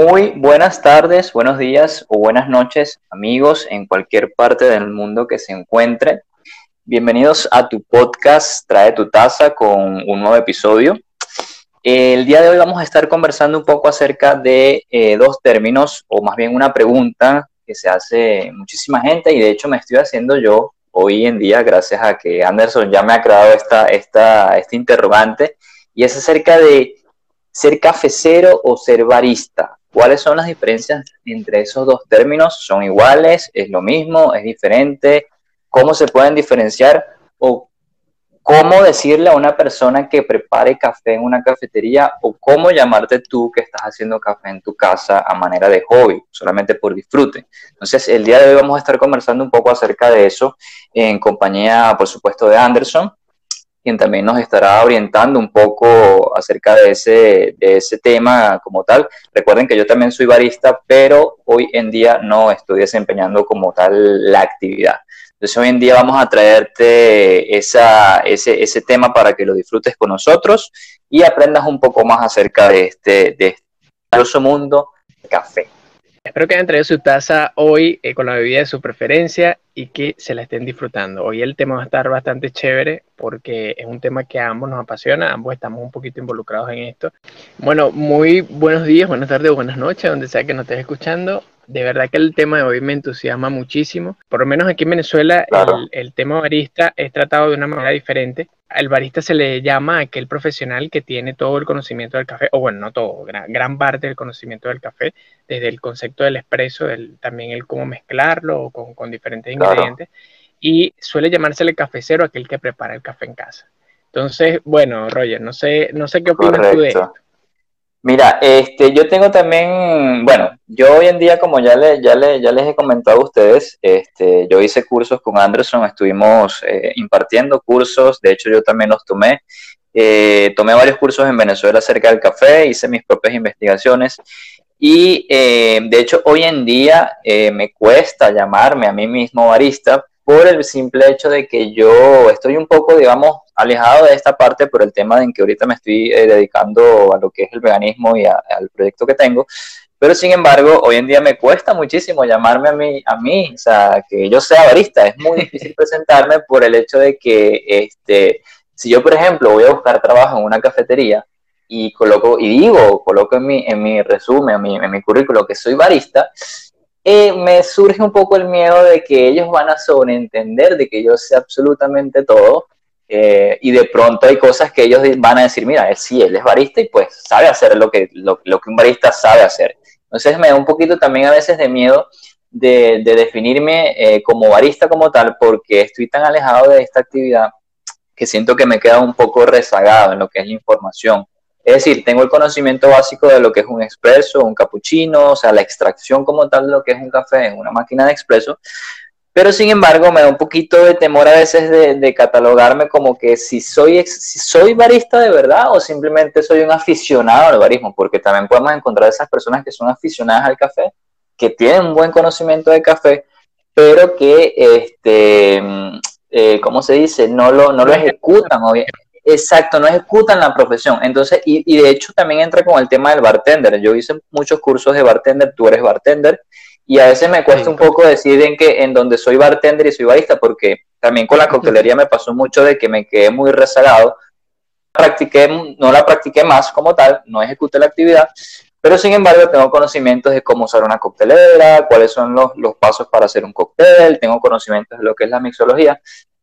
Muy buenas tardes, buenos días o buenas noches, amigos en cualquier parte del mundo que se encuentre. Bienvenidos a tu podcast Trae tu taza con un nuevo episodio. El día de hoy vamos a estar conversando un poco acerca de eh, dos términos, o más bien una pregunta que se hace muchísima gente y de hecho me estoy haciendo yo hoy en día gracias a que Anderson ya me ha creado esta, esta, este interrogante y es acerca de ser cafecero o ser barista. ¿Cuáles son las diferencias entre esos dos términos? ¿Son iguales? ¿Es lo mismo? ¿Es diferente? ¿Cómo se pueden diferenciar? ¿O cómo decirle a una persona que prepare café en una cafetería? ¿O cómo llamarte tú que estás haciendo café en tu casa a manera de hobby, solamente por disfrute? Entonces, el día de hoy vamos a estar conversando un poco acerca de eso en compañía, por supuesto, de Anderson quien también nos estará orientando un poco acerca de ese, de ese tema como tal. Recuerden que yo también soy barista, pero hoy en día no estoy desempeñando como tal la actividad. Entonces hoy en día vamos a traerte esa, ese, ese tema para que lo disfrutes con nosotros y aprendas un poco más acerca de este, de este mundo café. Espero que hayan traído su taza hoy eh, con la bebida de su preferencia y que se la estén disfrutando. Hoy el tema va a estar bastante chévere porque es un tema que a ambos nos apasiona, ambos estamos un poquito involucrados en esto. Bueno, muy buenos días, buenas tardes buenas noches, donde sea que nos estés escuchando. De verdad que el tema de hoy me entusiasma muchísimo. Por lo menos aquí en Venezuela el, el tema barista es tratado de una manera diferente al barista se le llama aquel profesional que tiene todo el conocimiento del café, o bueno, no todo, gran, parte del conocimiento del café, desde el concepto del expreso, también el cómo mezclarlo con, con diferentes ingredientes, y suele llamársele cafecero aquel que prepara el café en casa. Entonces, bueno, Roger, no sé, no sé qué opinas tú de esto. Mira, este, yo tengo también, bueno, yo hoy en día, como ya, le, ya, le, ya les he comentado a ustedes, este, yo hice cursos con Anderson, estuvimos eh, impartiendo cursos, de hecho yo también los tomé, eh, tomé varios cursos en Venezuela acerca del café, hice mis propias investigaciones y eh, de hecho hoy en día me cuesta llamarme a mí mismo barista por el simple hecho de que yo estoy un poco, digamos, alejado de esta parte por el tema de que ahorita me estoy eh, dedicando a lo que es el veganismo y al proyecto que tengo. Pero sin embargo, hoy en día me cuesta muchísimo llamarme a mí, a mí, o sea, que yo sea barista. Es muy difícil presentarme por el hecho de que, este, si yo, por ejemplo, voy a buscar trabajo en una cafetería y coloco, y digo, coloco en mi, en mi resumen, en mi, en mi currículo que soy barista, eh, me surge un poco el miedo de que ellos van a sobreentender de que yo sé absolutamente todo eh, y de pronto hay cosas que ellos van a decir, mira, él sí, él es barista y pues sabe hacer lo que, lo, que un barista sabe hacer. Entonces me da un poquito también a veces de miedo de, definirme eh, como barista como tal porque estoy tan alejado de esta actividad que siento que me queda un poco rezagado en lo que es la información. Es decir, tengo el conocimiento básico de lo que es un expreso, un cappuccino, o sea, la extracción como tal de lo que es un café en una máquina de expreso, pero sin embargo me da un poquito de temor a veces de, catalogarme como que si soy, si soy barista de verdad o simplemente soy un aficionado al barismo, porque también podemos encontrar esas personas que son aficionadas al café, que tienen un buen conocimiento de café, pero que, este, eh, ¿cómo se dice? No lo, no lo ejecutan. Exacto, no ejecutan la profesión. Entonces, y, y, de hecho también entra con el tema del bartender. Yo hice muchos cursos de bartender, tú eres bartender, y a veces me cuesta un poco decir en que en donde soy bartender y soy barista, porque también con la coctelería me pasó mucho de que me quedé muy rezagado. Practiqué, no la practiqué más como tal, no ejecuté la actividad, pero sin embargo tengo conocimientos de cómo usar una coctelera, cuáles son los, los pasos para hacer un cóctel, tengo conocimientos de lo que es la mixología,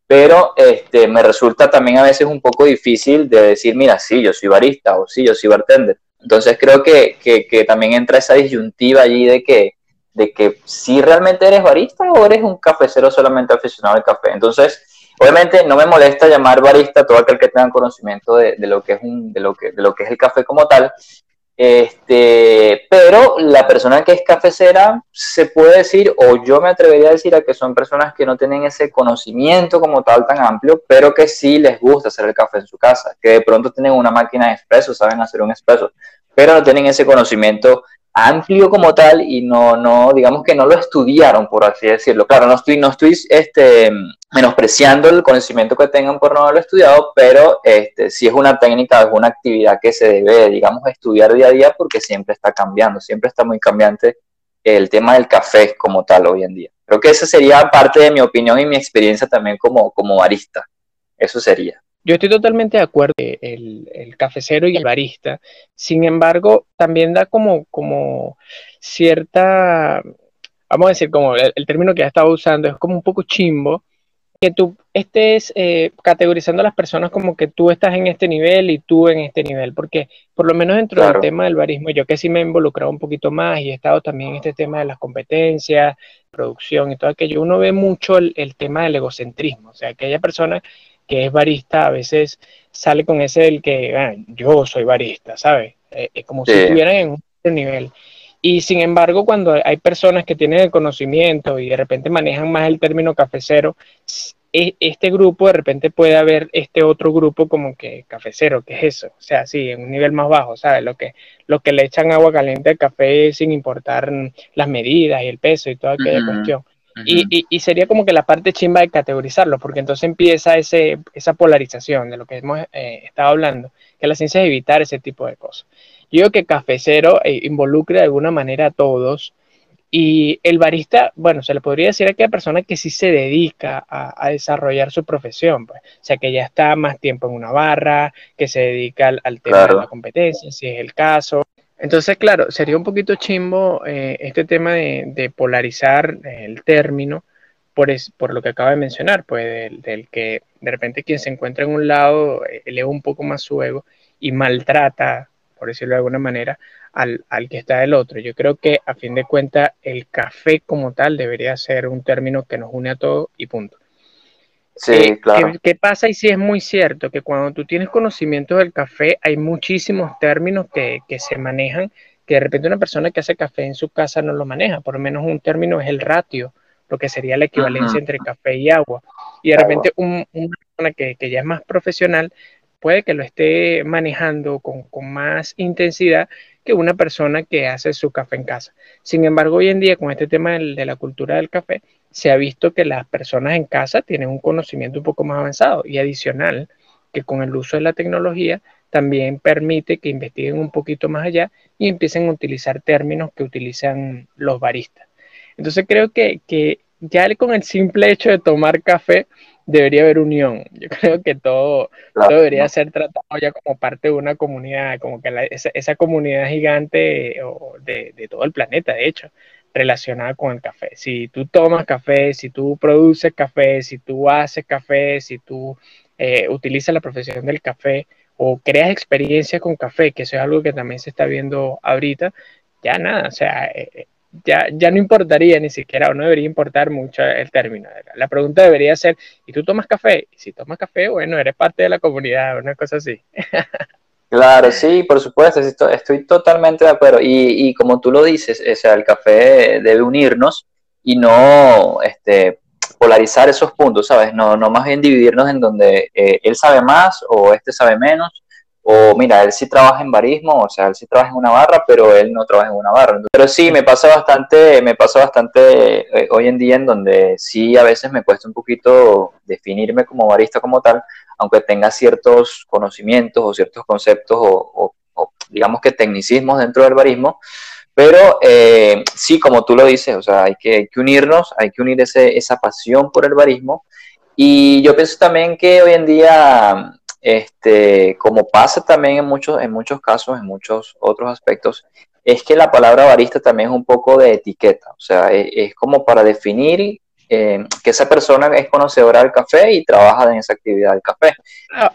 pero este, me resulta también a veces un poco difícil de decir, mira, sí, yo soy barista o sí, yo soy bartender. Entonces creo que, que, también entra esa disyuntiva allí de que, de que si realmente eres barista o eres un cafecero solamente aficionado al café. Entonces, obviamente no me molesta llamar barista a todo aquel que tenga conocimiento de, de, lo que es un, de, lo que, de lo que es el café como tal, este, pero la persona que es cafecera se puede decir, o yo me atrevería a decir a que son personas que no tienen ese conocimiento como tal tan amplio, pero que sí les gusta hacer el café en su casa, que de pronto tienen una máquina de expreso, saben hacer un expreso, pero no tienen ese conocimiento amplio como tal y no, no, digamos que no lo estudiaron, por así decirlo. Claro, no estoy, no estoy este, menospreciando el conocimiento que tengan por no haberlo estudiado, pero este, sí es una técnica, es una actividad que se debe, digamos, estudiar día a día porque siempre está cambiando, siempre está muy cambiante el tema del café como tal hoy en día. Creo que esa sería parte de mi opinión y mi experiencia también como, como barista. Eso sería. Yo estoy totalmente de acuerdo el, el cafecero y el barista. Sin embargo, también da como, como cierta, vamos a decir, como el, el término que ya estaba usando, es como un poco chimbo que tú estés eh, categorizando a las personas como que tú estás en este nivel y tú en este nivel, porque por lo menos dentro del tema del barismo, yo que sí me he involucrado un poquito más y he estado también en este tema de las competencias, producción y todo aquello, uno ve mucho el, tema del egocentrismo, o sea, aquella persona que es barista a veces sale con ese del que ah, yo soy barista, ¿sabes? Eh, es como si estuvieran en un nivel. Y sin embargo, cuando hay personas que tienen el conocimiento y de repente manejan más el término cafecero, e, este grupo de repente puede haber este otro grupo como que cafecero, que es eso, o sea, sí, en un nivel más bajo, ¿sabes? Lo que, lo que le echan agua caliente al café sin importar las medidas y el peso y toda aquella cuestión. Y, y, sería como que la parte chimba de categorizarlo, porque entonces empieza ese, esa polarización de lo que hemos eh, estado hablando, que la ciencia es evitar ese tipo de cosas. Yo digo que Cafecero eh, involucra de alguna manera a todos y el barista, bueno, se le podría decir a aquella persona que sí se dedica a, desarrollar su profesión, pues. o sea, que ya está más tiempo en una barra, que se dedica al, tema de la competencia, si es el caso. Entonces, claro, sería un poquito chimbo eh, este tema de, polarizar el término por, por lo que acaba de mencionar, pues del, que de repente quien se encuentra en un lado eh, eleva un poco más su ego y maltrata por decirlo de alguna manera, al, que está del otro. Yo creo que a fin de cuentas el café como tal debería ser un término que nos une a todos y punto. Sí, eh, claro. ¿qué, pasa? Y sí es muy cierto que cuando tú tienes conocimiento del café hay muchísimos términos que, se manejan que de repente una persona que hace café en su casa no lo maneja. Por lo menos un término es el ratio, lo que sería la equivalencia entre café y agua. Y de repente una persona que, que, ya es más profesional puede que lo esté manejando con, más intensidad que una persona que hace su café en casa. Sin embargo, hoy en día con este tema de la cultura del café, se ha visto que las personas en casa tienen un conocimiento un poco más avanzado y adicional que con el uso de la tecnología también permite que investiguen un poquito más allá y empiecen a utilizar términos que utilizan los baristas. Entonces creo que, que ya con el simple hecho de tomar café, debería haber unión. Yo creo que todo, debería ser tratado ya como parte de una comunidad, como que esa, comunidad gigante de, de, todo el planeta, de hecho, relacionada con el café. Si tú tomas café, si tú produces café, si tú haces café, si tú eh, utilizas la profesión del café o creas experiencias con café, que eso es algo que también se está viendo ahorita, ya nada, o sea, eh, ya, ya no importaría ni siquiera, o no debería importar mucho el término. La pregunta debería ser, ¿y tú tomas café? Y si tomas café, bueno, eres parte de la comunidad, una cosa así. Claro, sí, por supuesto, estoy, totalmente de acuerdo. Y, y, como tú lo dices, o sea, el café debe unirnos y no este, polarizar esos puntos, ¿sabes? No, no más bien dividirnos en donde eh, él sabe más o este sabe menos o mira, él sí trabaja en barismo, o sea, él sí trabaja en una barra, pero él no trabaja en una barra. Pero sí, me pasa bastante, me pasa bastante eh, hoy en día en donde sí a veces me cuesta un poquito definirme como barista como tal, aunque tenga ciertos conocimientos o ciertos conceptos o, digamos que tecnicismos dentro del barismo. Pero eh, sí, como tú lo dices, o sea, hay que, hay que unirnos, hay que unir ese, esa pasión por el barismo. Y yo pienso también que hoy en día este, como pasa también en muchos, en muchos casos, en muchos otros aspectos, es que la palabra barista también es un poco de etiqueta, o sea, es, como para definir eh, que esa persona es conocedora del café y trabaja en esa actividad del café.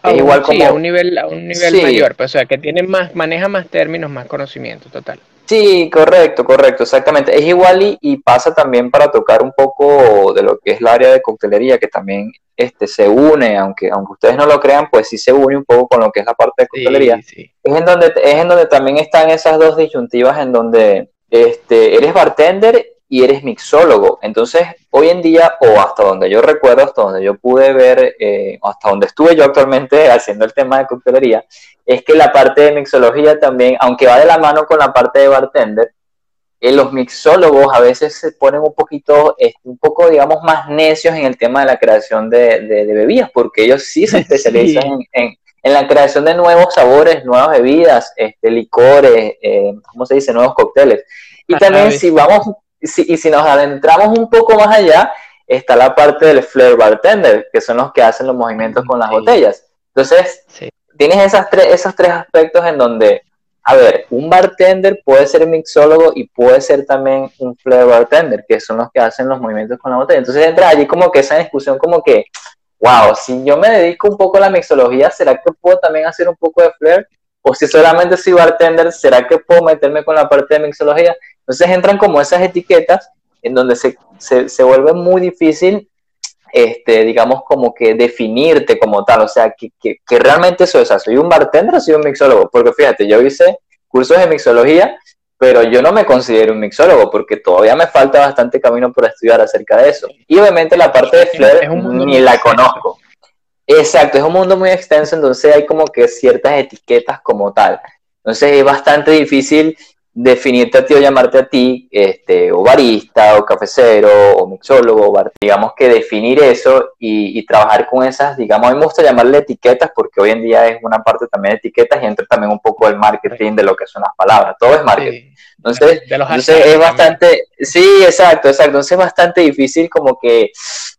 es igual como, a un nivel, a un nivel mayor, pues, o sea, que tiene más, maneja más términos, más conocimiento, total. Sí, correcto, correcto, exactamente. Es igual y, pasa también para tocar un poco de lo que es el área de coctelería, que también este, se une, aunque, aunque ustedes no lo crean, pues sí se une un poco con lo que es la parte de coctelería. Es, en donde, es en donde también están esas dos disyuntivas en donde este, eres bartender y eres mixólogo. Entonces, hoy en día, o hasta donde yo recuerdo, hasta donde yo pude ver, eh, hasta donde estuve yo actualmente haciendo el tema de coctelería, es que la parte de mixología también, aunque va de la mano con la parte de bartender, eh, los mixólogos a veces se ponen un poquito, este, un poco, digamos, más necios en el tema de la creación de, bebidas, porque ellos sí se especializan En, la creación de nuevos sabores, nuevas bebidas, este, licores, eh, ¿cómo se dice? Nuevos cócteles. Y también si vamos, si, y si nos adentramos un poco más allá, está la parte del flair bartender, que son los que hacen los movimientos con las botellas. Entonces, tienes esas tres, esos tres aspectos en donde a ver, un bartender puede ser mixólogo y puede ser también un flair bartender, que son los que hacen los movimientos con la botella. Entonces entra allí como que esa discusión como que, wow, si yo me dedico un poco a la mixología, ¿será que puedo también hacer un poco de flair? O si solamente soy bartender, ¿será que puedo meterme con la parte de mixología? Entonces entran como esas etiquetas en donde se, se, se vuelve muy difícil este, digamos, como que definirte como tal, o sea, que, que, que realmente eso es, soy un bartender o soy un mixólogo, porque fíjate, yo hice cursos de mixología, pero yo no me considero un mixólogo porque todavía me falta bastante camino por estudiar acerca de eso. Y obviamente la parte de Flair ni la conozco. Exacto, es un mundo muy extenso, entonces hay como que ciertas etiquetas como tal. Entonces es bastante difícil definirte a ti o llamarte a ti, este, o barista, o cafecero, o mixólogo, digamos que definir eso y, trabajar con esas, digamos, a mí me gusta llamarle etiquetas porque hoy en día es una parte también de etiquetas y entra también un poco el marketing de lo que son las palabras, todo es marketing. Entonces, es bastante, sí, exacto, exacto, entonces es bastante difícil como que,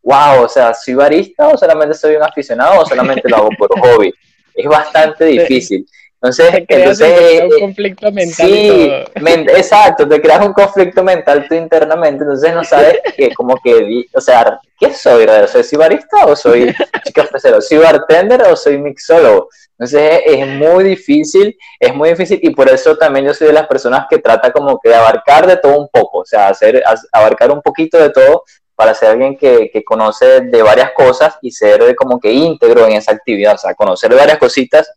wow, o sea, ¿soy barista o solamente soy un aficionado o solamente lo hago por hobby? Es bastante difícil. Entonces, entonces un conflicto mental. Sí, exacto, te creas un conflicto mental tú internamente, entonces no sabes que, como que, o sea, ¿qué soy? ¿Soy barista o soy cafecero? ¿Soy bartender o soy mixólogo? Entonces es, muy difícil, es muy difícil y por eso también yo soy de las personas que trata como que de abarcar de todo un poco, o sea, hacer, abarcar un poquito de todo para ser alguien que, que conoce de varias cosas y ser como que íntegro en esa actividad, o sea, conocer varias cositas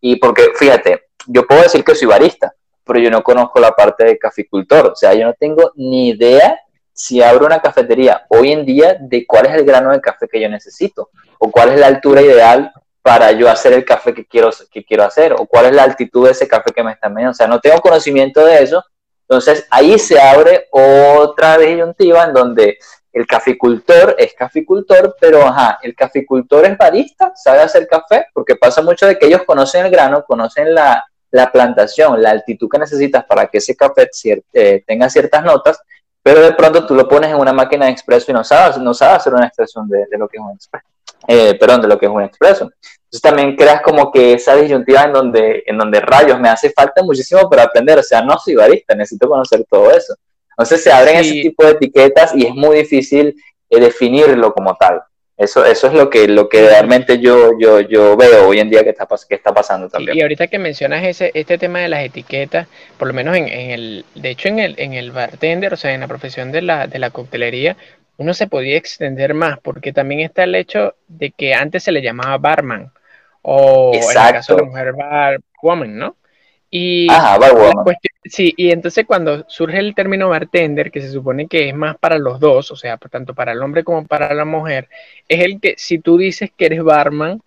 y porque, fíjate, yo puedo decir que soy barista, pero yo no conozco la parte de caficultor. O sea, yo no tengo ni idea si abro una cafetería hoy en día de cuál es el grano de café que yo necesito o cuál es la altura ideal para yo hacer el café que quiero, que quiero hacer o cuál es la altitud de ese café que me está mediendo. O sea, no tengo conocimiento de eso. Entonces ahí se abre otra disyuntiva en donde el caficultor es caficultor, pero ajá, el caficultor es barista, sabe hacer café, porque pasa mucho de que ellos conocen el grano, conocen la, plantación, la altitud que necesitas para que ese café eh, tenga ciertas notas, pero de pronto tú lo pones en una máquina de expreso y no sabes, no sabes hacer una expresión de, lo que es un expreso. Eh, perdón, de lo que es un expreso. Entonces también creas como que esa disyuntiva en donde, en donde rayos me hace falta muchísimo para aprender, o sea, no soy barista, necesito conocer todo eso. Entonces se abren ese tipo de etiquetas y es muy difícil eh, definirlo como tal. Eso, eso es lo que, lo que realmente yo, yo, yo veo hoy en día que está, que está pasando también. Y ahorita que mencionas ese, este tema de las etiquetas, por lo menos en, en, el, de hecho en el, en el bartender, o sea, en la profesión de la, de la coctelería, uno se podía extender más, porque también está el hecho de que antes se le llamaba barman, o en el caso de mujer barwoman, ¿no? Y sí, y entonces cuando surge el término bartender, que se supone que es más para los dos, o sea, tanto para el hombre como para la mujer, es el que si tú dices que eres barman,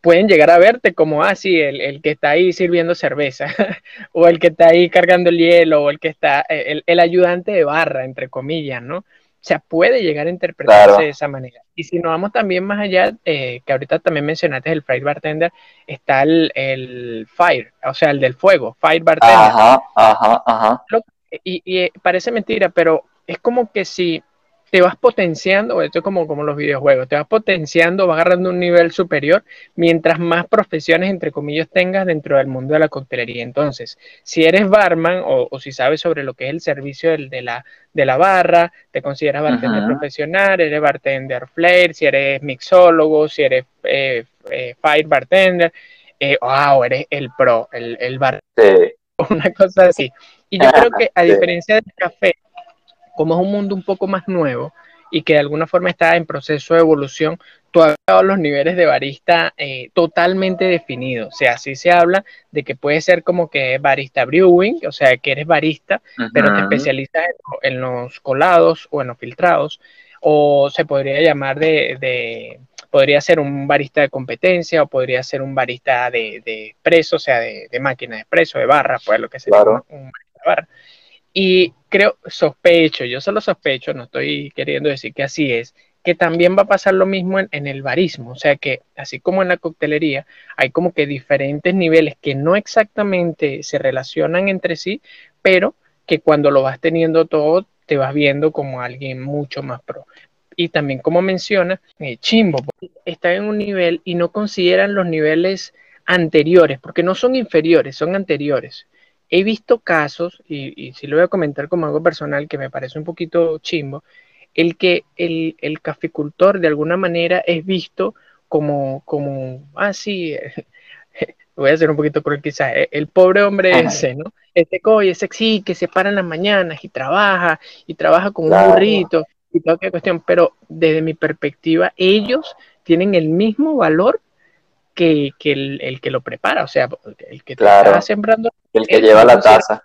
pueden llegar a verte como, ah, sí, el, que está ahí sirviendo cerveza, o el que está ahí cargando el hielo, o el que está, el, el ayudante de barra, entre comillas, ¿no? O sea, puede llegar a interpretarse de esa manera. Y si nos vamos también más allá, eh, que ahorita también mencionaste el Fire Bartender, está el, Fire, o sea, el del fuego, Fire Bartender. Ajá, ajá, ajá. y, y eh, parece mentira, pero es como que si te vas potenciando, esto es como, como los videojuegos, te vas potenciando, vas agarrando un nivel superior mientras más profesiones, entre comillas, tengas dentro del mundo de la coctelería. Entonces, si eres barman o, si sabes sobre lo que es el servicio de, la, de la barra, te consideras bartender profesional, eres bartender flair, si eres mixólogo, si eres eh, eh, fire bartender, eh, wow, eres el pro, el, el bar. Una cosa así. Y yo creo que a diferencia del café, como es un mundo un poco más nuevo y que de alguna forma está en proceso de evolución, todavía los niveles de barista eh, totalmente definidos. O sea, así se habla de que puede ser como que barista brewing, o sea, que eres barista, pero te especializas en, los colados o en los filtrados, o se podría llamar de, podría ser un barista de competencia o podría ser un barista de, de expreso, o sea, de, máquina de expreso, de barra, pues lo que sería un, barista de barra. Y creo, sospecho, yo solo sospecho, no estoy queriendo decir que así es, que también va a pasar lo mismo en, el barismo, o sea que así como en la coctelería, hay como que diferentes niveles que no exactamente se relacionan entre sí, pero que cuando lo vas teniendo todo, te vas viendo como alguien mucho más pro. Y también como menciona, eh, Chimbo está en un nivel y no consideran los niveles anteriores, porque no son inferiores, son anteriores. He visto casos, y, y si lo voy a comentar como algo personal que me parece un poquito chimbo, el que el, el caficultor de alguna manera es visto como, como ah, sí, voy a hacer un poquito cruel quizás, eh, el pobre hombre ese, ¿no? Este coy, ese sí, que se para en las mañanas y trabaja, y trabaja con un burrito y toda cuestión, pero desde mi perspectiva, ellos tienen el mismo valor que, que el, que lo prepara, o sea, el que está sembrando. El que lleva la taza.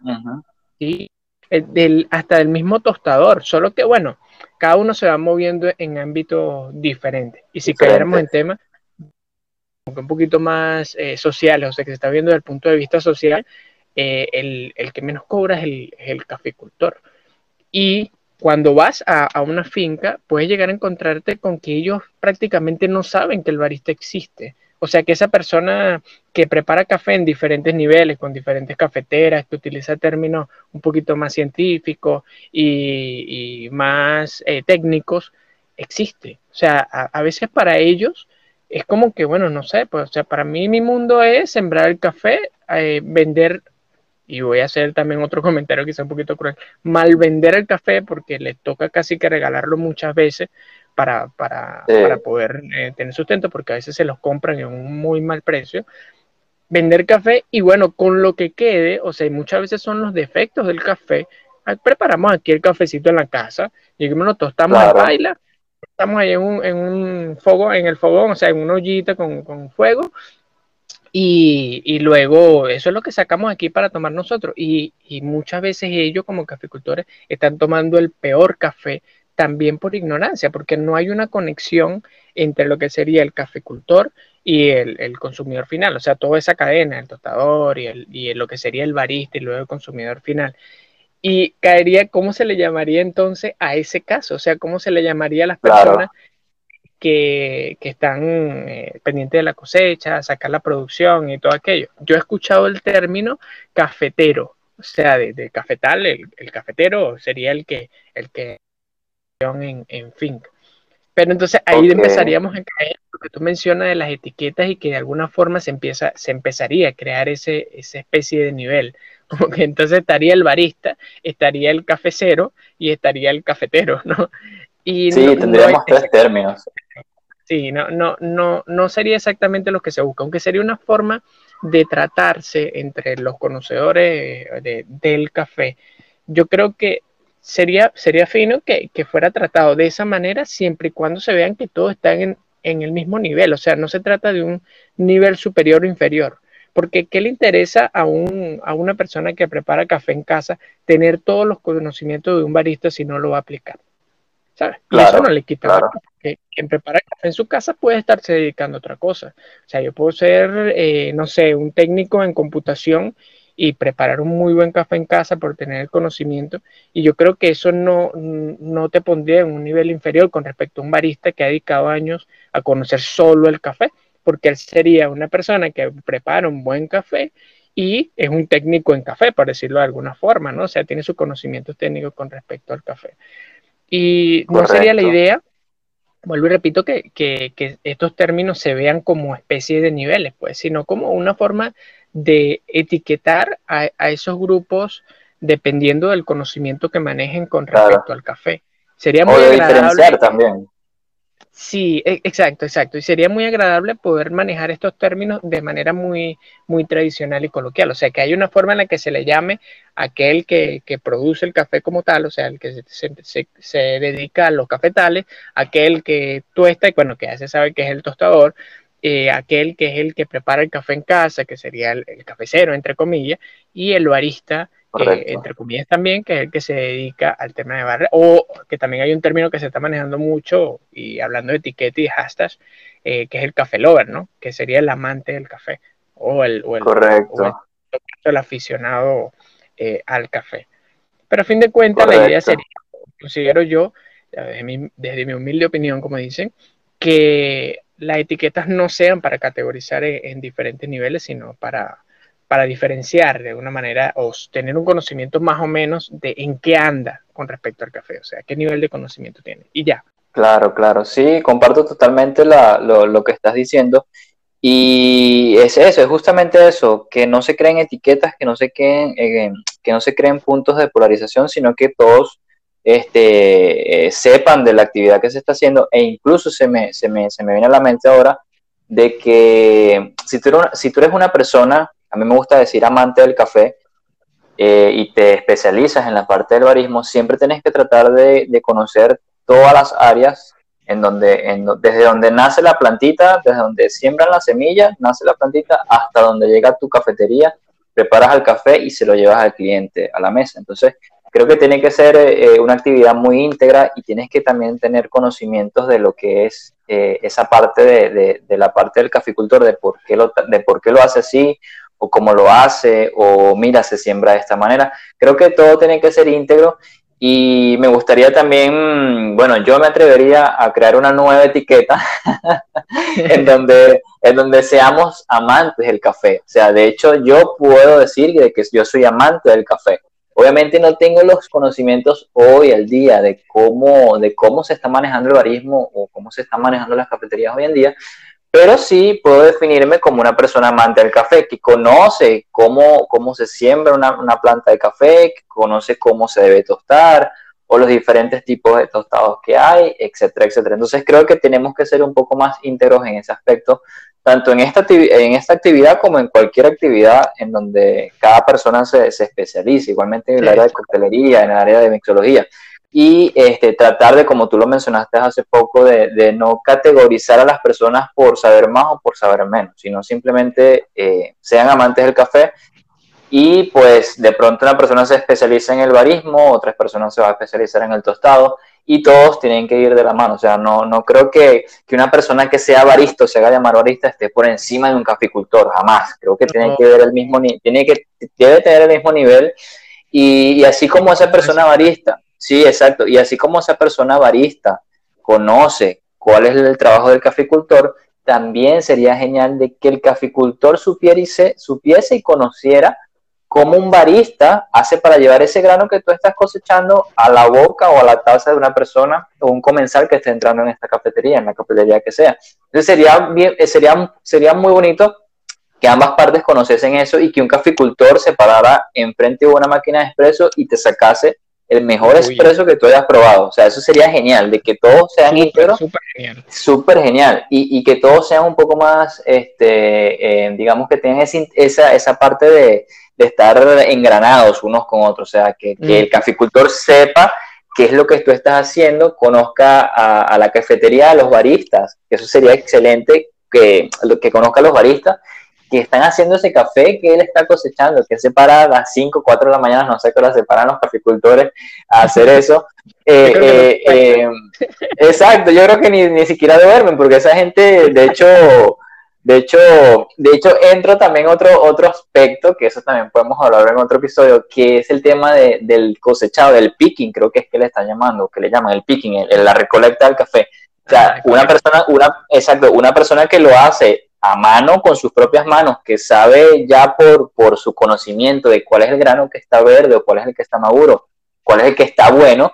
Sí, del, hasta el mismo tostador, solo que bueno, cada uno se va moviendo en ámbitos diferentes. Y si cayéramos en temas un poquito más eh, sociales, o sea, que se está viendo desde el punto de vista social, eh, el, que menos cobra es el, el caficultor. Y cuando vas a, a, una finca, puedes llegar a encontrarte con que ellos prácticamente no saben que el barista existe. O sea que esa persona que prepara café en diferentes niveles, con diferentes cafeteras, que utiliza términos un poquito más científicos y, más eh, técnicos, existe. O sea, a, veces para ellos es como que, bueno, no sé, pues, o sea, para mí mi mundo es sembrar el café, eh, vender, y voy a hacer también otro comentario quizá un poquito cruel, mal vender el café porque les toca casi que regalarlo muchas veces para, para, para poder eh, tener sustento, porque a veces se los compran en un muy mal precio. Vender café y bueno, con lo que quede, o sea, muchas veces son los defectos del café. Preparamos aquí el cafecito en la casa, lleguemos, lo tostamos a baila, estamos ahí en un, en un fuego, en el fogón, o sea, en una ollita con, con fuego, y, y, luego eso es lo que sacamos aquí para tomar nosotros. Y, y, muchas veces ellos como caficultores están tomando el peor café también por ignorancia, porque no hay una conexión entre lo que sería el caficultor y el, consumidor final, o sea, toda esa cadena, el tostador y, el, y lo que sería el barista y luego el consumidor final. Y caería, ¿cómo se le llamaría entonces a ese caso? O sea, ¿cómo se le llamaría a las personas que, están eh, pendientes de la cosecha, sacar la producción y todo aquello? Yo he escuchado el término cafetero, o sea, de, cafetal, el, el, cafetero sería el que, el que en, en finca. Pero entonces ahí empezaríamos a caer lo que tú mencionas de las etiquetas y que de alguna forma se, empieza, se empezaría a crear ese, esa especie de nivel. Como que entonces estaría el barista, estaría el cafecero y estaría el cafetero, ¿no? Y sí, tendríamos tres términos. Sí, no, no, no, no sería exactamente lo que se busca, aunque sería una forma de tratarse entre los conocedores del café. Yo creo que sería, sería fino que, fuera tratado de esa manera siempre y cuando se vean que todos están en, el mismo nivel. O sea, no se trata de un nivel superior o inferior. Porque ¿qué le interesa a, un, a una persona que prepara café en casa tener todos los conocimientos de un barista si no lo va a aplicar? ¿Sabes? y eso no le quita claro. que quien prepara café en su casa puede estarse dedicando a otra cosa. O sea, yo puedo ser, eh, no sé, un técnico en computación y preparar un muy buen café en casa por tener el conocimiento. Y yo creo que eso no, no te pondría en un nivel inferior con respecto a un barista que ha dedicado años a conocer solo el café, porque él sería una persona que prepara un buen café y es un técnico en café, por decirlo de alguna forma, ¿no? O sea, tiene sus conocimientos técnicos con respecto al café. Y no sería la idea, vuelvo y repito, que, que, que, estos términos se vean como especie de niveles, pues, sino como una forma de etiquetar a, esos grupos dependiendo del conocimiento que manejen con respecto al café. Sería muy agradable. también. Sí, e, exacto, exacto. Y sería muy agradable poder manejar estos términos de manera muy, muy tradicional y coloquial. O sea, que hay una forma en la que se le llame a aquel que, produce el café como tal, o sea, el que se, dedica a los cafetales, aquel que tuesta y bueno, que ya se sabe que es el tostador, eh, aquel que es el que prepara el café en casa, que sería el, cafecero, entre comillas, y el barista, eh, entre comillas también, que es el que se dedica al tema de barra, o que también hay un término que se está manejando mucho, y hablando de etiqueta y hashtags, eh, que es el café lover, ¿no? Que sería el amante del café, o el, o el, Correcto. el, aficionado al café. Pero a fin de cuentas, la idea sería, considero yo, desde mi, desde mi humilde opinión, como dicen, que las etiquetas no sean para categorizar en, diferentes niveles, sino para, para diferenciar de alguna manera o tener un conocimiento más o menos de en qué anda con respecto al café, o sea, qué nivel de conocimiento tiene. Y ya. Claro, claro, sí, comparto totalmente lo, que estás diciendo. Y es eso, es justamente eso, que no se creen etiquetas, que no se creen, eh, que no se creen puntos de polarización, sino que todos este, eh, sepan de la actividad que se está haciendo e incluso se me, se me, se me viene a la mente ahora de que si tú, eres una, si tú eres una persona, a mí me gusta decir amante del café, eh, y te especializas en la parte del barismo, siempre tienes que tratar de, conocer todas las áreas en donde, desde donde nace la plantita, desde donde siembran la semilla, nace la plantita, hasta donde llega tu cafetería, preparas el café y se lo llevas al cliente a la mesa. Entonces, creo que tiene que ser eh, una actividad muy íntegra y tienes que también tener conocimientos de lo que es eh, esa parte de, de, la parte del caficultor, de por, qué lo, de por qué lo hace así o cómo lo hace o mira, se siembra de esta manera. Creo que todo tiene que ser íntegro y me gustaría también, bueno, yo me atrevería a crear una nueva etiqueta en, donde, en donde seamos amantes del café. O sea, de hecho yo puedo decir que yo soy amante del café. Obviamente no tengo los conocimientos hoy al día de cómo, de cómo se está manejando el barismo o cómo se están manejando las cafeterías hoy en día, pero sí puedo definirme como una persona amante del café, que conoce cómo, cómo se siembra una, una planta de café, conoce cómo se debe tostar o los diferentes tipos de tostados que hay, etcétera, etcétera. Entonces creo que tenemos que ser un poco más íntegros en ese aspecto tanto en esta, en esta actividad como en cualquier actividad en donde cada persona se, se especialice, igualmente en el área de coctelería, en el área de mixología. Y este, tratar de, como tú lo mencionaste hace poco, de, de, no categorizar a las personas por saber más o por saber menos, sino simplemente eh, sean amantes del café y pues de pronto una persona se especializa en el barismo, otras personas se va a especializar en el tostado y todos tienen que ir de la mano. O sea, no, no creo que, que una persona que sea barista o se haga llamar barista esté por encima de un caficultor, jamás. Creo que tiene que ver el mismo tiene que debe tener el mismo nivel y, y así como esa persona barista, sí, exacto, y así como esa persona barista conoce cuál es el trabajo del caficultor, también sería genial de que el caficultor supiese, supiese y conociera cómo un barista hace para llevar ese grano que tú estás cosechando a la boca o a la taza de una persona o un comensal que esté entrando en esta cafetería, en la cafetería que sea. Entonces sería, eh, sería, sería muy bonito que ambas partes conociesen eso y que un caficultor se parara enfrente de una máquina de expreso y te sacase el mejor expreso que tú hayas probado. O sea, eso sería genial, de que todos sean íntegros. Súper genial. Súper genial. Y, y, que todos sean un poco más, este, eh, digamos que tengan esa, esa parte de, de estar engranados unos con otros, o sea, que, el mm. caficultor sepa qué es lo que tú estás haciendo, conozca a, la cafetería, a los baristas, eso sería excelente que, que conozca a los baristas que están haciendo ese café que él está cosechando, que se para a las 5, 4 de la mañana, no sé qué hora se paran los caficultores a hacer eso. Eh, eh, eh, exacto, yo creo que ni, ni siquiera duermen, porque esa gente, de hecho, de hecho, de hecho entra también otro, otro aspecto, que eso también podemos hablar en otro episodio, que es el tema de, del cosechado, del picking, creo que es que le están llamando, que le llaman el picking, la recolecta del café. O sea, ah, una persona, una, exacto, una persona que lo hace a mano, con sus propias manos, que sabe ya por, por su conocimiento de cuál es el grano que está verde o cuál es el que está maduro, cuál es el que está bueno,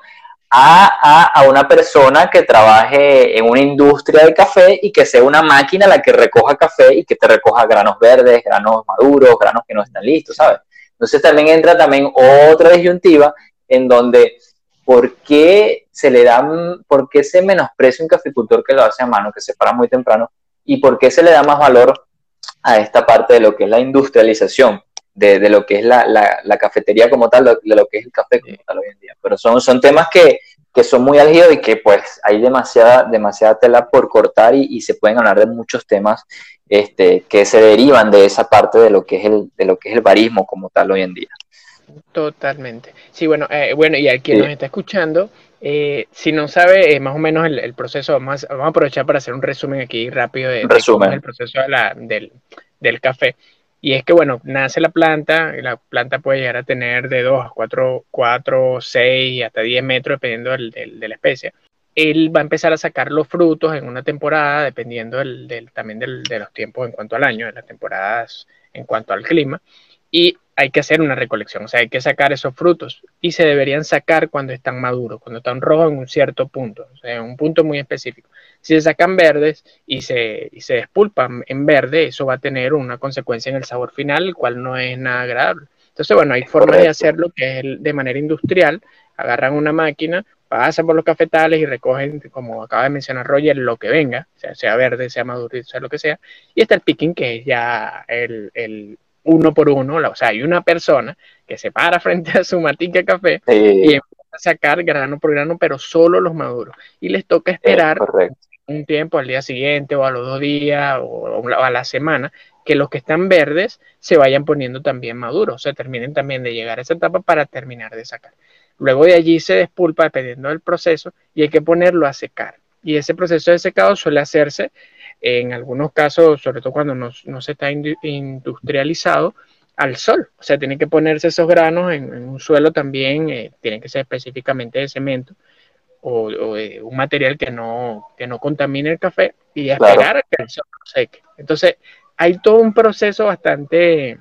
a, una persona que trabaje en una industria de café y que sea una máquina la que recoja café y que te recoja granos verdes, granos maduros, granos que no están listos, ¿sabes? Entonces también entra también otra disyuntiva en donde ¿por qué se le da, por qué se menosprecia un caficultor que lo hace a mano, que se para muy temprano, y por qué se le da más valor a esta parte de lo que es la industrialización? de, lo que es la, la, cafetería como tal, de lo que es el café como tal hoy en día. Pero son, son temas que, que son muy álgidos y que pues hay demasiada, demasiada tela por cortar y, se pueden hablar de muchos temas este, que se derivan de esa parte de lo que es el, de lo que es el barismo como tal hoy en día. Totalmente. Sí, bueno, eh, bueno, y a quien nos está escuchando, eh, si no sabe eh, más o menos el, proceso, vamos a, aprovechar para hacer un resumen aquí rápido de, el proceso de la, del, del, café. Y es que, bueno, nace la planta, y la planta puede llegar a tener de 2 a 4, 4 6, hasta 10 metros, dependiendo del, de la especie. Él va a empezar a sacar los frutos en una temporada, dependiendo del, también de los tiempos en cuanto al año, de las temporadas en cuanto al clima. Y hay que hacer una recolección, o sea, hay que sacar esos frutos y se deberían sacar cuando están maduros, cuando están rojos en un cierto punto, o sea, en un punto muy específico. Si se sacan verdes y se, y se despulpan en verde, eso va a tener una consecuencia en el sabor final, el cual no es nada agradable. Entonces, bueno, hay formas de hacerlo que es de manera industrial, agarran una máquina, pasan por los cafetales y recogen, como acaba de mencionar Roger, lo que venga, sea, sea verde, sea maduro, sea lo que sea, y está el picking, que es ya el, el uno por uno, o sea, hay una persona que se para frente a su matica de café y empieza a sacar grano por grano, pero solo los maduros. Y les toca esperar un tiempo al día siguiente o a los dos días o, a la semana que los que están verdes se vayan poniendo también maduros, o sea, terminen también de llegar a esa etapa para terminar de sacar. Luego de allí se despulpa dependiendo del proceso y hay que ponerlo a secar. Y ese proceso de secado suele hacerse en algunos casos, sobre todo cuando no, se está industrializado, al sol. O sea, tienen que ponerse esos granos en, un suelo también, eh, tienen que ser específicamente de cemento o, de un material que no, que no contamine el café y esperar a que el sol seque. Entonces, hay todo un proceso bastante,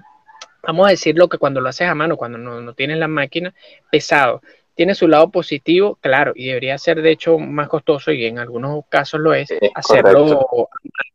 vamos a decirlo que cuando lo haces a mano, cuando no, no tienes la máquina, pesado tiene su lado positivo, claro, y debería ser de hecho más costoso, y en algunos casos lo es, hacerlo o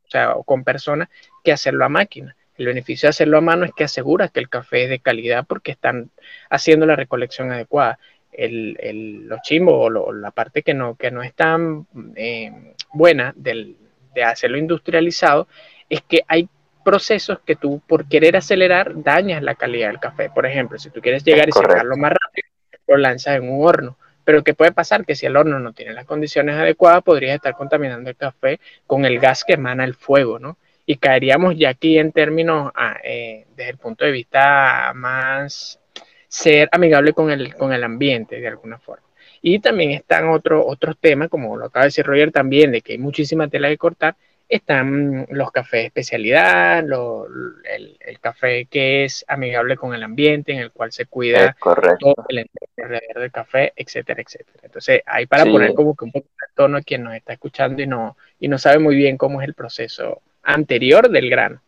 sea, con personas que hacerlo a máquina. El beneficio de hacerlo a mano es que asegura que el café es de calidad porque están haciendo la recolección adecuada. El, el, los chimbos o la parte que no, que no es tan eh, buena del, de hacerlo industrializado es que hay procesos que tú por querer acelerar dañas la calidad del café. Por ejemplo, si tú quieres llegar y sacarlo más rápido, lo lanzas en un horno. Pero ¿qué puede pasar? Que si el horno no tiene las condiciones adecuadas, podrías estar contaminando el café con el gas que emana el fuego, ¿no? Y caeríamos ya aquí en términos, ah, eh, desde el punto de vista más ser amigable con el, con el ambiente, de alguna forma. Y también están otros otros temas, como lo acaba de decir Roger también, de que hay muchísima tela que cortar, están los cafés de especialidad, el, café que es amigable con el ambiente, en el cual se cuida todo el alrededor del café, etcétera, etcétera. Entonces, hay para poner como que un poco de tono a quien nos está escuchando y no, y no sabe muy bien cómo es el proceso anterior del grano.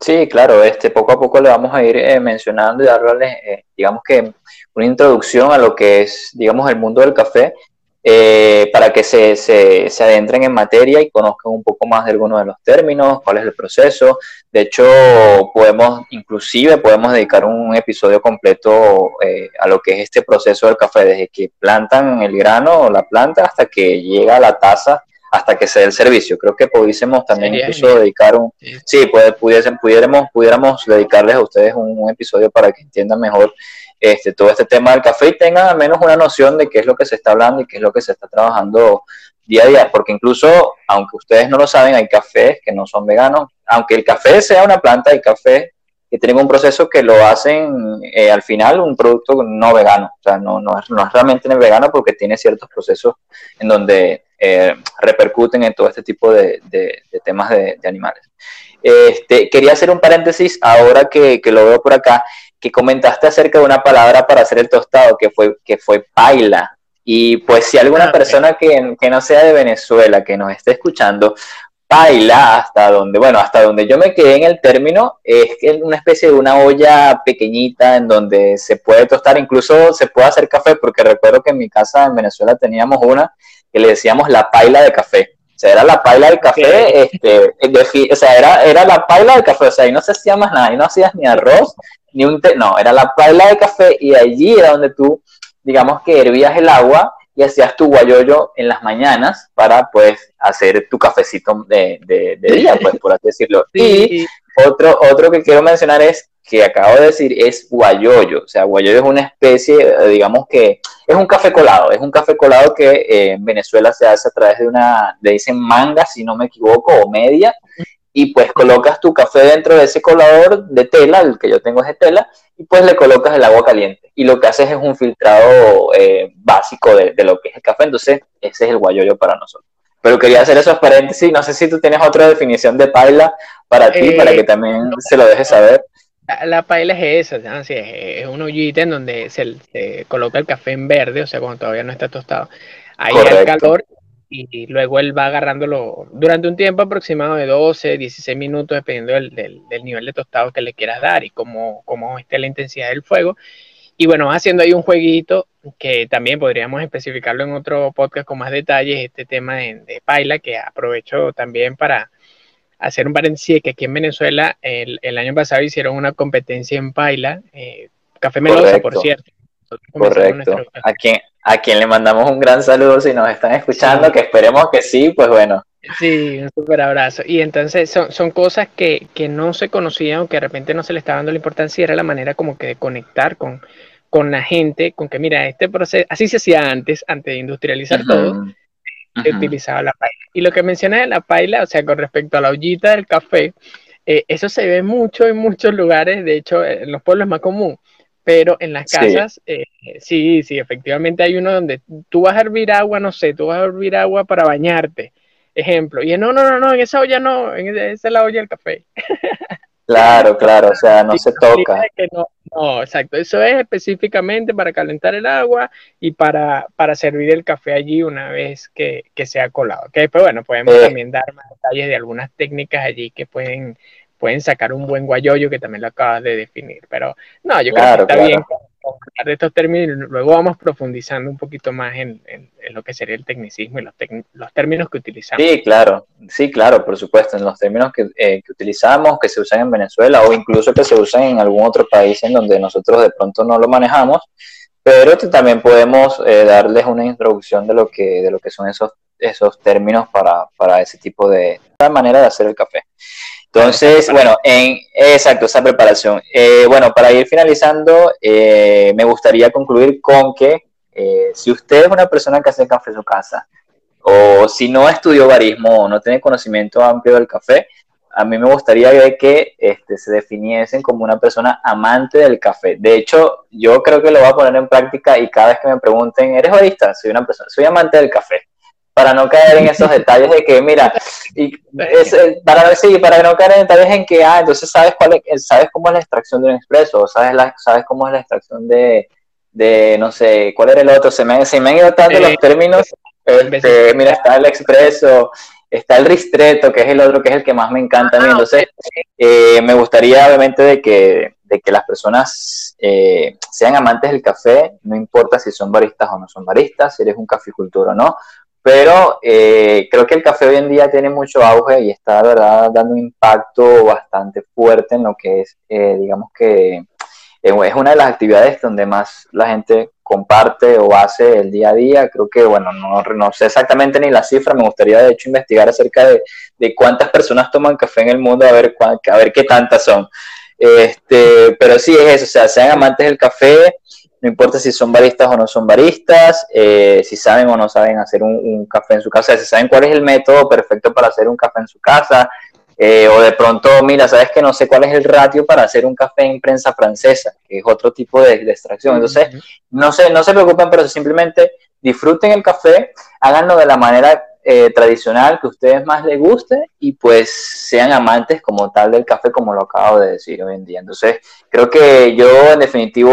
Sí, claro, este, poco a poco le vamos a ir eh, mencionando y darle, eh, digamos que, una introducción a lo que es, digamos, el mundo del café eh, para que se, se, se, adentren en materia y conozcan un poco más de algunos de los términos, cuál es el proceso. De hecho, podemos, inclusive, podemos dedicar un episodio completo eh, a lo que es este proceso del café, desde que plantan el grano o la planta hasta que llega a la taza, hasta que se dé el servicio. Creo que pudiésemos también incluso dedicar un... Sí, pudiéramos, pudiéramos dedicarles a ustedes un episodio para que entiendan mejor este, todo este tema del café y tengan al menos una noción de qué es lo que se está hablando y qué es lo que se está trabajando día a día, porque incluso, aunque ustedes no lo saben, hay cafés que no son veganos, aunque el café sea una planta, hay café que tienen un proceso que lo hacen eh, al final un producto no vegano, o sea, no, no, es, no es realmente vegano porque tiene ciertos procesos en donde eh, repercuten en todo este tipo de, temas de, animales. Este, quería hacer un paréntesis ahora que, lo veo por acá que comentaste acerca de una palabra para hacer el tostado, que fue, que fue paila. Y pues si alguna ah, persona que, que, no sea de Venezuela, que nos esté escuchando, paila, hasta donde, bueno, hasta donde yo me quedé en el término, es que es una especie de una olla pequeñita en donde se puede tostar, incluso se puede hacer café, porque recuerdo que en mi casa en Venezuela teníamos una que le decíamos la paila de café. O sea, era la paila del café, este, o sea, era, era la paila del café, o sea, y no se hacía más nada, y no hacías ni arroz, ni un té, no, era la paila de café y allí era donde tú, digamos que hervías el agua y hacías tu guayoyo en las mañanas para pues hacer tu cafecito de, de, día, pues por así decirlo. Y otro, otro que quiero mencionar es que acabo de decir es guayoyo. O sea, guayoyo es una especie, digamos que es un café colado. Es un café colado que eh, en Venezuela se hace a través de una, le dicen manga, si no me equivoco, o media, y pues colocas tu café dentro de ese colador de tela, el que yo tengo es de tela, y pues le colocas el agua caliente. Y lo que haces es un filtrado eh, básico de, lo que es el café, entonces ese es el guayoyo para nosotros. Pero quería hacer esos paréntesis. No sé si tú tienes otra definición de paila para ti, para que eh, también se lo dejes saber. La, paila es esa, es, un ollita en donde se, coloca el café en verde, o sea, cuando todavía no está tostado. Ahí hay calor y, luego él va agarrándolo durante un tiempo aproximado de 12, 16 minutos, dependiendo del, nivel de tostado que le quieras dar y cómo, cómo esté la intensidad del fuego. Y bueno, haciendo ahí un jueguito que también podríamos especificarlo en otro podcast con más detalles, este tema de, paila, que aprovecho también para hacer un paréntesis, que aquí en Venezuela el, año pasado hicieron una competencia en paila, eh, Café Melosa, por cierto. Correcto. A quien, a quien le mandamos un gran saludo si nos están escuchando, que esperemos que sí, pues bueno. Sí, un súper abrazo. Y entonces son, son cosas que, que, no se conocían, que de repente no se le estaba dando la importancia, y era la manera como que de conectar con, con la gente, con que mira, este proceso, así se hacía antes, antes de industrializar todo, se utilizaba la paila. Y lo que mencioné de la paila, o sea, con respecto a la ollita del café, eh, eso se ve mucho en muchos lugares, de hecho, en los pueblos es más común, pero en las casas, eh, sí, sí, efectivamente hay uno donde tú vas a hervir agua, no sé, tú vas a hervir agua para bañarte, ejemplo, y no, no, no, no, en esa olla no, en esa es la olla del café. Claro, claro, o sea, no se toca. no, exacto, eso es específicamente para calentar el agua y para, para servir el café allí una vez que, que se ha colado. Okay, pues bueno, podemos eh. también dar más detalles de algunas técnicas allí que pueden, pueden sacar un buen guayoyo que también lo acabas de definir, pero no, yo creo que está bien de estos términos, luego vamos profundizando un poquito más en, lo que sería el tecnicismo y los, los, términos que utilizamos. Sí, claro, sí, claro, por supuesto, en los términos eh, que, utilizamos, que se usan en Venezuela o incluso que se usan en algún otro país en donde nosotros de pronto no lo manejamos, pero también podemos eh, darles una introducción de lo que, de lo que son esos, esos términos para, para ese tipo de manera de hacer el café. Entonces, bueno, en exacto, esa preparación. Eh, bueno, para ir finalizando, eh, me gustaría concluir con que eh, si usted es una persona que hace café en su casa, o si no estudió barismo o no tiene conocimiento amplio del café, a mí me gustaría que este, se definiesen como una persona amante del café. De hecho, yo creo que lo voy a poner en práctica y cada vez que me pregunten, ¿eres barista? Soy una persona, soy amante del café para no caer en esos detalles de que, mira, y eh, para, sí, para no caer en detalles en que, ah, entonces sabes, cuál es, sabes cómo es la extracción de un expreso, sabes, la, sabes cómo es la extracción de, de, no sé, cuál era el otro, se me, se me han ido tanto los términos, este, mira, está el expreso, está el ristreto, que es el otro, que es el que más me encanta a mí, entonces eh, me gustaría obviamente de que, de que las personas eh, sean amantes del café, no importa si son baristas o no son baristas, si eres un caficultor o no, pero eh, creo que el café hoy en día tiene mucho auge y está, verdad, dando un impacto bastante fuerte en lo que es, eh, digamos que eh, es una de las actividades donde más la gente comparte o hace el día a día. Creo que, bueno, no, no sé exactamente ni la cifra, me gustaría de hecho investigar acerca de, de cuántas personas toman café en el mundo, a ver, a ver qué tantas son. Este, pero sí es eso, o sea, sean amantes del café, no importa si son baristas o no son baristas, eh, si saben o no saben hacer un, café en su casa, si saben cuál es el método perfecto para hacer un café en su casa, eh, o de pronto, mira, sabes que no sé cuál es el ratio para hacer un café en prensa francesa, que es otro tipo de, extracción. Entonces, no, se, no se preocupen, pero simplemente disfruten el café, háganlo de la manera eh, tradicional que a ustedes más les guste y pues sean amantes como tal del café como lo acabo de decir hoy en día. Entonces creo que yo en definitivo,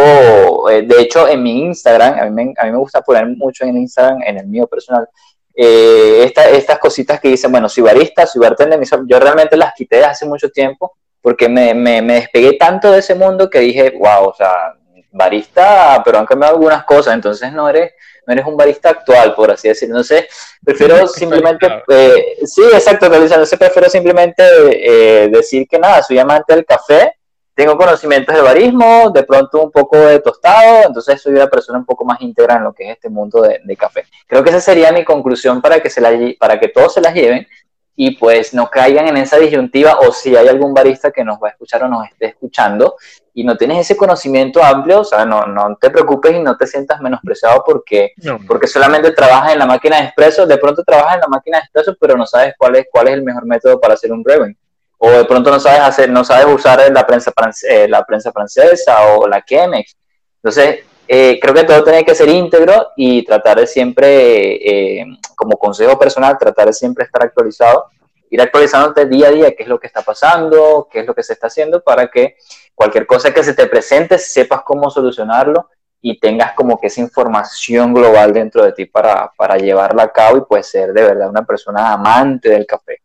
eh, de hecho en mi Instagram, a mí, me, a mí me gusta poner mucho en Instagram, en el mío personal, eh, estas cositas que dicen, bueno, soy barista, soy bartender, yo realmente las quité hace mucho tiempo porque me, me, me despegué tanto de ese mundo que dije, wow, o sea, barista, pero han cambiado algunas cosas, entonces no eres no eres un barista actual, por así decirlo. Entonces, prefiero simplemente, eh, sí, exacto, entonces prefiero simplemente eh, decir que nada, soy amante del café, tengo conocimientos de barismo, de pronto un poco de tostado, entonces soy una persona un poco más íntegra en lo que es este mundo de, café. Creo que esa sería mi conclusión para que, se la, para que todos se las lleven y pues no caigan en esa disyuntiva o si hay algún barista que nos va a escuchar o nos esté escuchando y no tienes ese conocimiento amplio, o sea, no, no te preocupes y no te sientas menospreciado porque, porque solamente trabajas en la máquina de expreso, de pronto trabajas en la máquina de expreso, pero no sabes cuál es, cuál es el mejor método para hacer un brewing. O de pronto no sabes hacer, no sabes usar la prensa, eh, la prensa francesa o la Chemex. Entonces, eh, creo que todo tiene que ser íntegro y tratar de siempre, eh, como consejo personal, tratar de siempre estar actualizado, ir actualizándote día a día qué es lo que está pasando, qué es lo que se está haciendo para que cualquier cosa que se te presente sepas cómo solucionarlo y tengas como que esa información global dentro de ti para, para llevarla a cabo y pues ser de verdad una persona amante del café.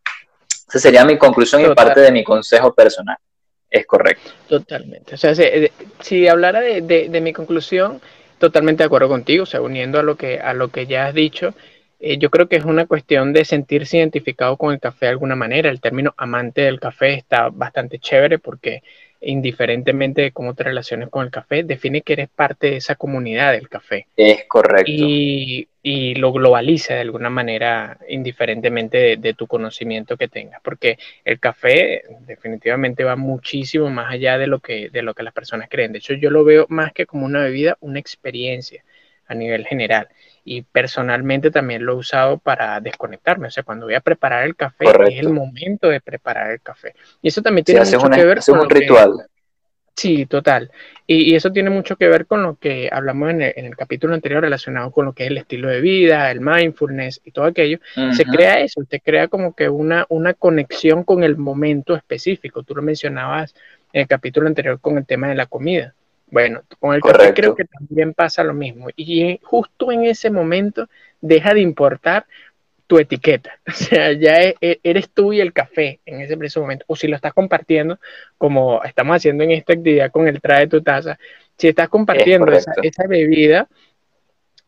Esa sería mi conclusión y parte de mi consejo personal. Es correcto. Totalmente. O sea, si, hablara de, mi conclusión, totalmente de acuerdo contigo, o sea, uniendo a lo que, a lo que ya has dicho, eh, yo creo que es una cuestión de sentirse identificado con el café de alguna manera. El término amante del café está bastante chévere porque indiferentemente de cómo te relaciones con el café, define que eres parte de esa comunidad del café. Es correcto. Y, lo globaliza de alguna manera, indiferentemente de, tu conocimiento que tengas, porque el café definitivamente va muchísimo más allá de lo, que, de lo que las personas creen. De hecho, yo lo veo más que como una bebida, una experiencia a nivel general y personalmente también lo he usado para desconectarme. O sea, cuando voy a preparar el café, es el momento de preparar el café. Y eso también tiene mucho que ver con. un ritual. sí, total. Y, eso tiene mucho que ver con lo que hablamos en el, capítulo anterior relacionado con lo que es el estilo de vida, el mindfulness y todo aquello. Se crea eso, se crea como que una, una conexión con el momento específico. Tú lo mencionabas en el capítulo anterior con el tema de la comida. Bueno, con el café creo que también pasa lo mismo. Y justo en ese momento deja de importar tu etiqueta. O sea, ya e, e, eres tú y el café en ese preciso momento. O si lo estás compartiendo, como estamos haciendo en esta actividad con el trae tu taza, si estás compartiendo esa, bebida,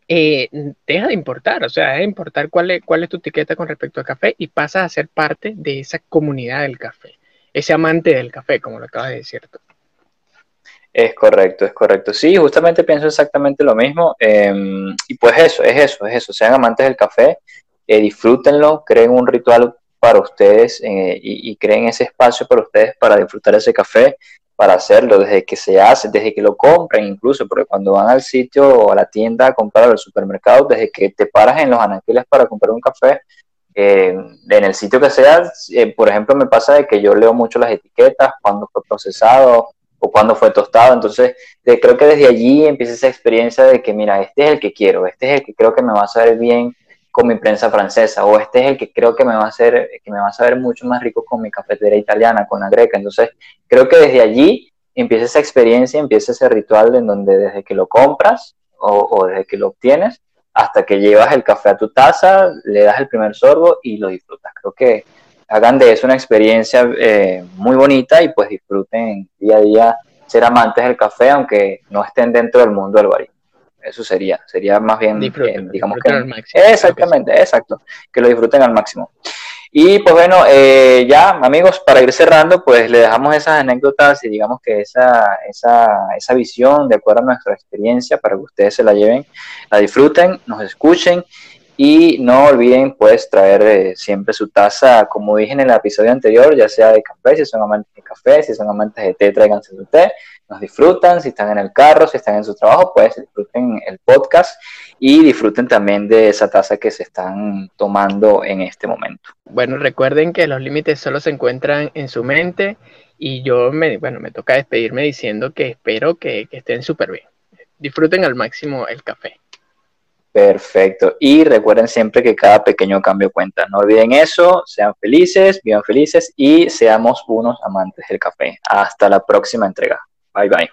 eh, deja de importar. O sea, deja de importar cuál es, cuál es tu etiqueta con respecto al café y pasas a ser parte de esa comunidad del café. Ese amante del café, como lo acabas de decir tú. Es correcto, es correcto. Sí, justamente pienso exactamente lo mismo. Em, y pues eso, es eso, es eso. Sean amantes del café, eh, disfrútenlo, creen un ritual para ustedes eh, y, creen ese espacio para ustedes para disfrutar ese café, para hacerlo desde que se hace, desde que lo compren incluso, porque cuando van al sitio o a la tienda a comprar al supermercado, desde que te paras en los anaquiles para comprar un café, eh, en el sitio que sea, por ejemplo, me pasa de que yo leo mucho las etiquetas, cuando fue procesado, o cuando fue tostado. Entonces, creo que desde allí empieza esa experiencia de que, mira, este es el que quiero, este es el que creo que me va a saber bien con mi prensa francesa, o este es el que creo que me va a hacer, que me va a saber mucho más rico con mi cafetera italiana, con la greca. Entonces, creo que desde allí empieza esa experiencia, empieza ese ritual en donde desde que lo compras o, o desde que lo obtienes hasta que llevas el café a tu taza, le das el primer sorbo y lo disfrutas. Creo que hagan de eso una experiencia eh, muy bonita y pues disfruten día a día ser amantes del café, aunque no estén dentro del mundo del barismo. Eso sería, sería más bien, eh, digamos que... exactamente, exacto, que lo disfruten al máximo. Y pues bueno, eh, ya amigos, para ir cerrando, pues le dejamos esas anécdotas y digamos que esa, esa, esa visión de acuerdo a nuestra experiencia para que ustedes se la lleven, la disfruten, nos escuchen y no olviden pues traer eh, siempre su taza, como dije en el episodio anterior, ya sea de café, si son amantes de café, si son amantes de té, tráiganse su té, nos disfrutan, si están en el carro, si están en su trabajo, pues disfruten el podcast y disfruten también de esa taza que se están tomando en este momento. Bueno, recuerden que los límites solo se encuentran en su mente y yo me, bueno, me toca despedirme diciendo que espero que, que estén súper bien. Disfruten al máximo el café. Perfecto. Y recuerden siempre que cada pequeño cambio cuenta. No olviden eso. Sean felices, vivan felices y seamos unos amantes del café. Hasta la próxima entrega. Bye bye.